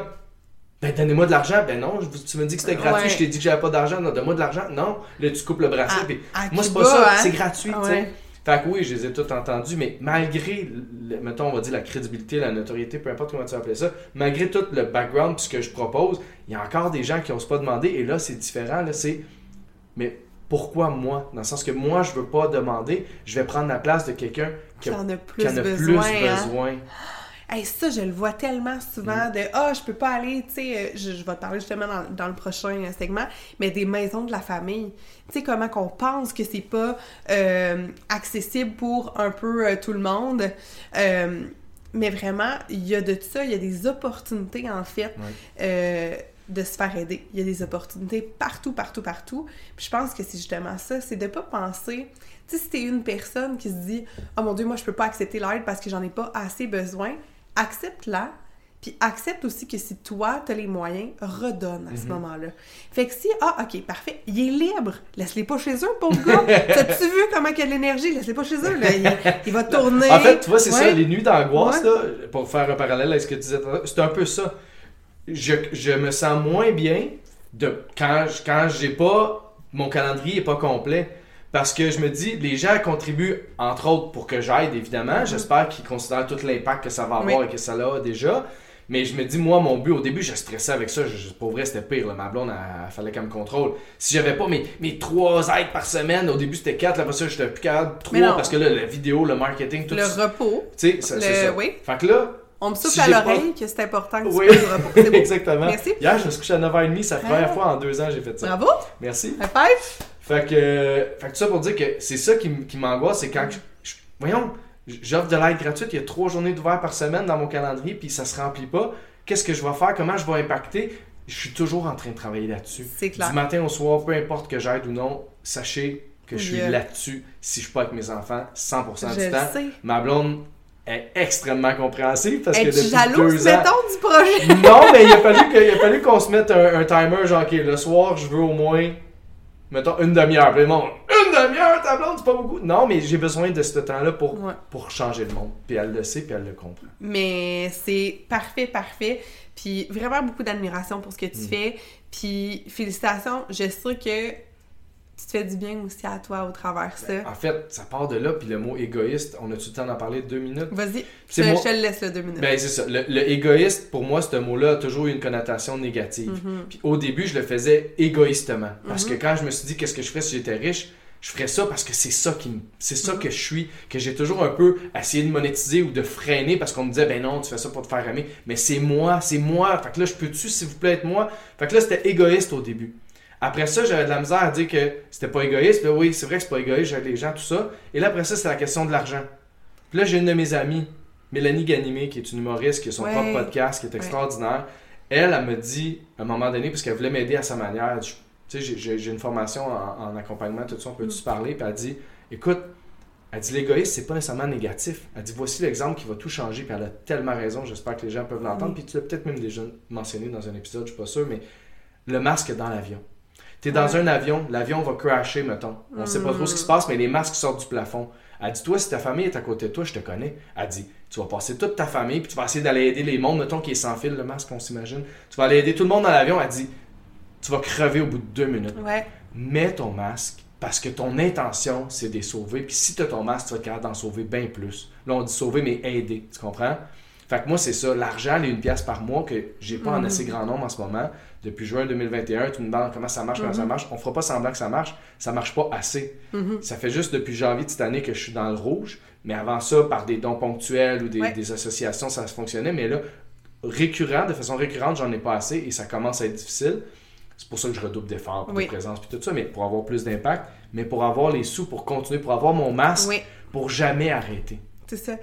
Ben, donnez-moi de l'argent. Ben non, je- tu me dis que c'était gratuit, Ouais. je t'ai dit que j'avais pas d'argent. Non, donne-moi de l'argent. Non. Là, tu coupes le bracelet. À- puis à moi, c'est pas ça. hein? C'est gratuit, tu sais. Ouais. Fait que oui, je les ai toutes entendues, mais malgré, le- mettons, on va dire la crédibilité, la notoriété, peu importe comment tu vas appeler ça, malgré tout le background puis ce que je propose, il y a encore des gens qui n'osent pas demander, et là, c'est différent, là, c'est, mais pourquoi moi? Dans le sens que moi, je veux pas demander, je vais prendre la place de quelqu'un qui, en a plus qui en a besoin. plus hein? besoin. Hey, ça, je le vois tellement souvent de Ah, je peux pas aller, tu sais, euh, je, je vais te parler justement dans, dans le prochain euh, segment, mais des maisons de la famille. Tu sais, comment qu'on pense que c'est pas euh, accessible pour un peu euh, tout le monde. Euh, mais vraiment, il y a de ça, il y a des opportunités, en fait, de se faire aider. Il y a des opportunités partout, partout, partout. Puis je pense que c'est justement ça, c'est de pas penser... Tu sais, si t'es une personne qui se dit « Oh mon Dieu, moi, je peux pas accepter l'aide parce que j'en ai pas assez besoin », accepte-la, puis accepte aussi que si toi, tu as les moyens, redonne à ce moment-là. Fait que si, ah, ok, parfait, il est libre, laisse-les pas chez eux, pauvre gars. T'as-tu vu comment il y a de l'énergie? Laisse-les pas chez eux, là. Il, va tourner. En fait, tu vois, c'est ça, les nuits d'angoisse, là, pour faire un parallèle avec ce que tu disais, c'est un peu ça. Je, je, me sens moins bien de quand, quand j'ai pas, mon calendrier est pas complet. Parce que je me dis, les gens contribuent, entre autres, pour que j'aide, évidemment. Mm-hmm. J'espère qu'ils considèrent tout l'impact que ça va avoir et que ça a déjà. Mais je me dis, moi, mon but, au début, je stressais avec ça. Je, pour vrai, c'était pire. Là. Ma blonde, il fallait qu'elle me contrôle. Si j'avais pas mes, mes trois aides par semaine, au début, c'était quatre. Là, après ça, j'étais plus capable. Trois, parce que là, la vidéo, le marketing, tout Le repos. Tu sais, c'est ça. Oui. Fait que là, on me souffle à l'oreille que c'est important que tu oui. repos. Exactement. Merci. Hier, je me suis couché à 9h30. C'est la première fois en deux ans que j'ai fait ça. Bravo. Merci. High five. Fait que, fait que tout ça pour dire que c'est ça qui, qui m'angoisse, c'est quand je, voyons, j'offre de l'aide gratuite, il y a trois journées d'ouvert par semaine dans mon calendrier, puis ça se remplit pas qu'est-ce que je vais faire, comment je vais impacter? Je suis toujours en train de travailler là-dessus. C'est clair. Du matin au soir, peu importe que j'aide ou non, sachez que je suis là-dessus si je suis pas avec mes enfants 100% du temps. Sais. Ma blonde est extrêmement compréhensive parce que depuis jalouse, deux ans... mettons, du projet? non, mais il a fallu, fallu qu'on se mette un, timer, genre, OK, le soir, je veux au moins, mettons, une demi-heure. Puis une demi-heure, ta blonde, c'est pas beaucoup. Non, mais j'ai besoin de ce temps-là pour, pour changer le monde. Puis elle le sait, puis elle le comprend. Mais c'est parfait, parfait. Puis vraiment beaucoup d'admiration pour ce que tu mm. fais. Puis félicitations, je sais que tu te fais du bien aussi à toi au travers ça. Ben, en fait, ça part de là, puis le mot égoïste, on a-tu le temps d'en parler deux minutes? Vas-y, je, te le laisse le deux minutes. Ben, c'est ça. Le, égoïste, pour moi, ce mot-là a toujours eu une connotation négative. Mm-hmm. Puis au début, je le faisais égoïstement. Parce que mm-hmm. quand je me suis dit, qu'est-ce que je ferais si j'étais riche? je ferais ça parce que c'est ça qui c'est ça mm-hmm. que je suis que j'ai toujours un peu essayé de monétiser ou de freiner parce qu'on me disait ben non tu fais ça pour te faire aimer mais c'est moi c'est moi fait que là je peux-tu s'il vous plaît être moi? Fait que là c'était égoïste au début après ça j'avais de la misère à dire que c'était pas égoïste là oui c'est vrai que c'est pas égoïste j'aide les gens tout ça et là après ça c'est la question de l'argent puis là j'ai une de mes amies Mélanie Ganimé qui est une humoriste qui a son propre podcast qui est extraordinaire elle elle me dit à un moment donné parce qu'elle voulait m'aider à sa manière tu sais, j'ai une formation en, accompagnement, tout ça, on peut-tu mm. parler? Puis elle dit, écoute, elle dit, l'égoïsme, c'est pas nécessairement négatif. Elle dit, voici l'exemple qui va tout changer, puis elle a tellement raison, j'espère que les gens peuvent l'entendre. Puis tu l'as peut-être même déjà mentionné dans un épisode, je suis pas sûr, mais le masque dans l'avion. Tu es dans un avion, l'avion va crasher, mettons. On sait pas trop ce qui se mm. passe, mais les masques sortent du plafond. Elle dit, toi, si ta famille est à côté de toi, je te connais. Elle dit, tu vas passer toute ta famille, puis tu vas essayer d'aller aider les mondes, mettons, qui est sans fil, le masque, on s'imagine. Tu vas aller aider tout le monde dans l'avion. Elle dit, tu vas crever au bout de deux minutes. Mets ton masque parce que ton intention, c'est de les sauver. Puis si tu as ton masque, tu vas être capable d'en sauver bien plus. Là, on dit sauver, mais aider. Tu comprends? Fait que moi, c'est ça. L'argent, est une pièce par mois que j'ai pas en mhm. assez grand nombre en ce moment. Depuis juin 2021, tu me demandes comment ça marche, comment ça mhm. marche. On fera pas semblant que ça marche. Ça marche pas assez. Mhm. Ça fait juste depuis janvier de cette année que je suis dans le rouge. Mais avant ça, par des dons ponctuels ou des, des associations, ça fonctionnait. Mais là, récurrent, de façon récurrente, j'en ai pas assez et ça commence à être difficile. C'est pour ça que je redouble d'efforts, pour de présence, puis tout ça, mais pour avoir plus d'impact, mais pour avoir les sous, pour continuer, pour avoir mon masque, pour jamais arrêter. C'est ça.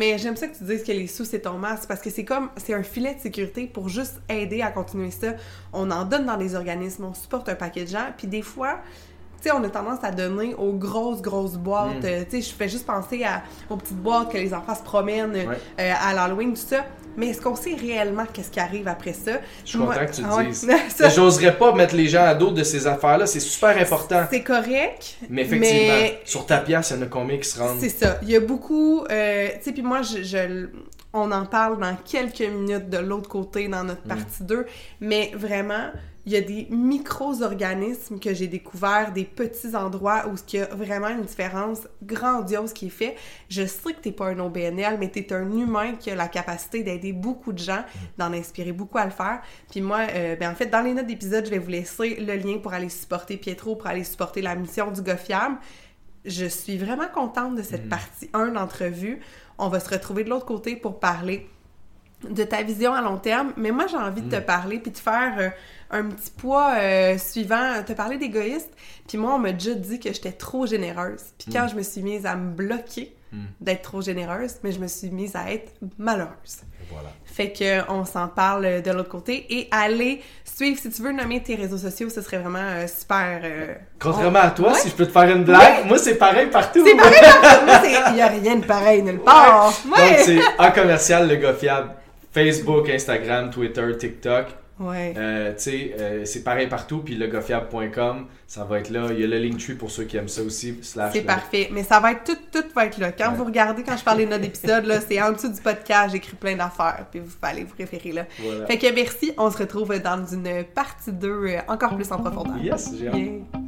Mais j'aime ça que tu dises que les sous, c'est ton masque, parce que c'est comme, c'est un filet de sécurité pour juste aider à continuer ça. On en donne dans des organismes, on supporte un paquet de gens, puis des fois, sais, on a tendance à donner aux grosses, grosses boîtes. Mm. Tu sais, je fais juste penser à, aux petites boîtes que les enfants se promènent euh, à l'Halloween, tout ça. Mais est-ce qu'on sait réellement qu'est-ce qui arrive après ça? Je suis content que tu le ah dises. J'oserais pas mettre les gens à dos de ces affaires-là. C'est super important. C'est correct. Mais effectivement, sur ta pièce, il y en a combien qui se rendent? C'est ça. Il y a beaucoup... Euh, tu sais, puis moi, je, on en parle dans quelques minutes de l'autre côté, dans notre mm. partie 2. Mais vraiment, il y a des micro-organismes que j'ai découverts, des petits endroits où il y a vraiment une différence grandiose qui est faite. Je sais que tu n'es pas un OBNL, mais tu es un humain qui a la capacité d'aider beaucoup de gens, d'en inspirer beaucoup à le faire. Puis moi, euh, ben en fait, dans les notes d'épisode, je vais vous laisser le lien pour aller supporter Pietro, pour aller supporter la mission du Gofiam. Je suis vraiment contente de cette mm. partie 1 d'entrevue. On va se retrouver de l'autre côté pour parler de ta vision à long terme. Mais moi, j'ai envie de te parler puis de faire euh, un petit poids euh, suivant, te parler d'égoïste. Puis moi, on m'a déjà dit que j'étais trop généreuse. Puis quand je me suis mise à me bloquer d'être trop généreuse, mais je me suis mise à être malheureuse. Voilà. Fait que on s'en parle de l'autre côté et allez suivre si tu veux nommer tes réseaux sociaux, ce serait vraiment euh, super. euh, Contrairement on- à toi, Ouais. si je peux te faire une blague, moi c'est pareil partout. C'est pareil partout. Moi, il y a rien de pareil nulle part. Donc Ouais. c'est en commercial le gars fiable. Facebook, Instagram, Twitter, TikTok. Ouais. Euh, tu sais, euh, c'est pareil partout. Puis legofiable.com, ça va être là. Il y a le Linktree pour ceux qui aiment ça aussi. C'est parfait. Mais ça va être tout, tout va être là. Quand Ouais. vous regardez, quand je parle des notes d'épisode, là, c'est en dessous du podcast, j'écris plein d'affaires. Puis vous allez vous référer là. Voilà. Fait que merci. On se retrouve dans une partie 2 euh, encore plus en profondeur. Yes, j'ai hâte. Yeah.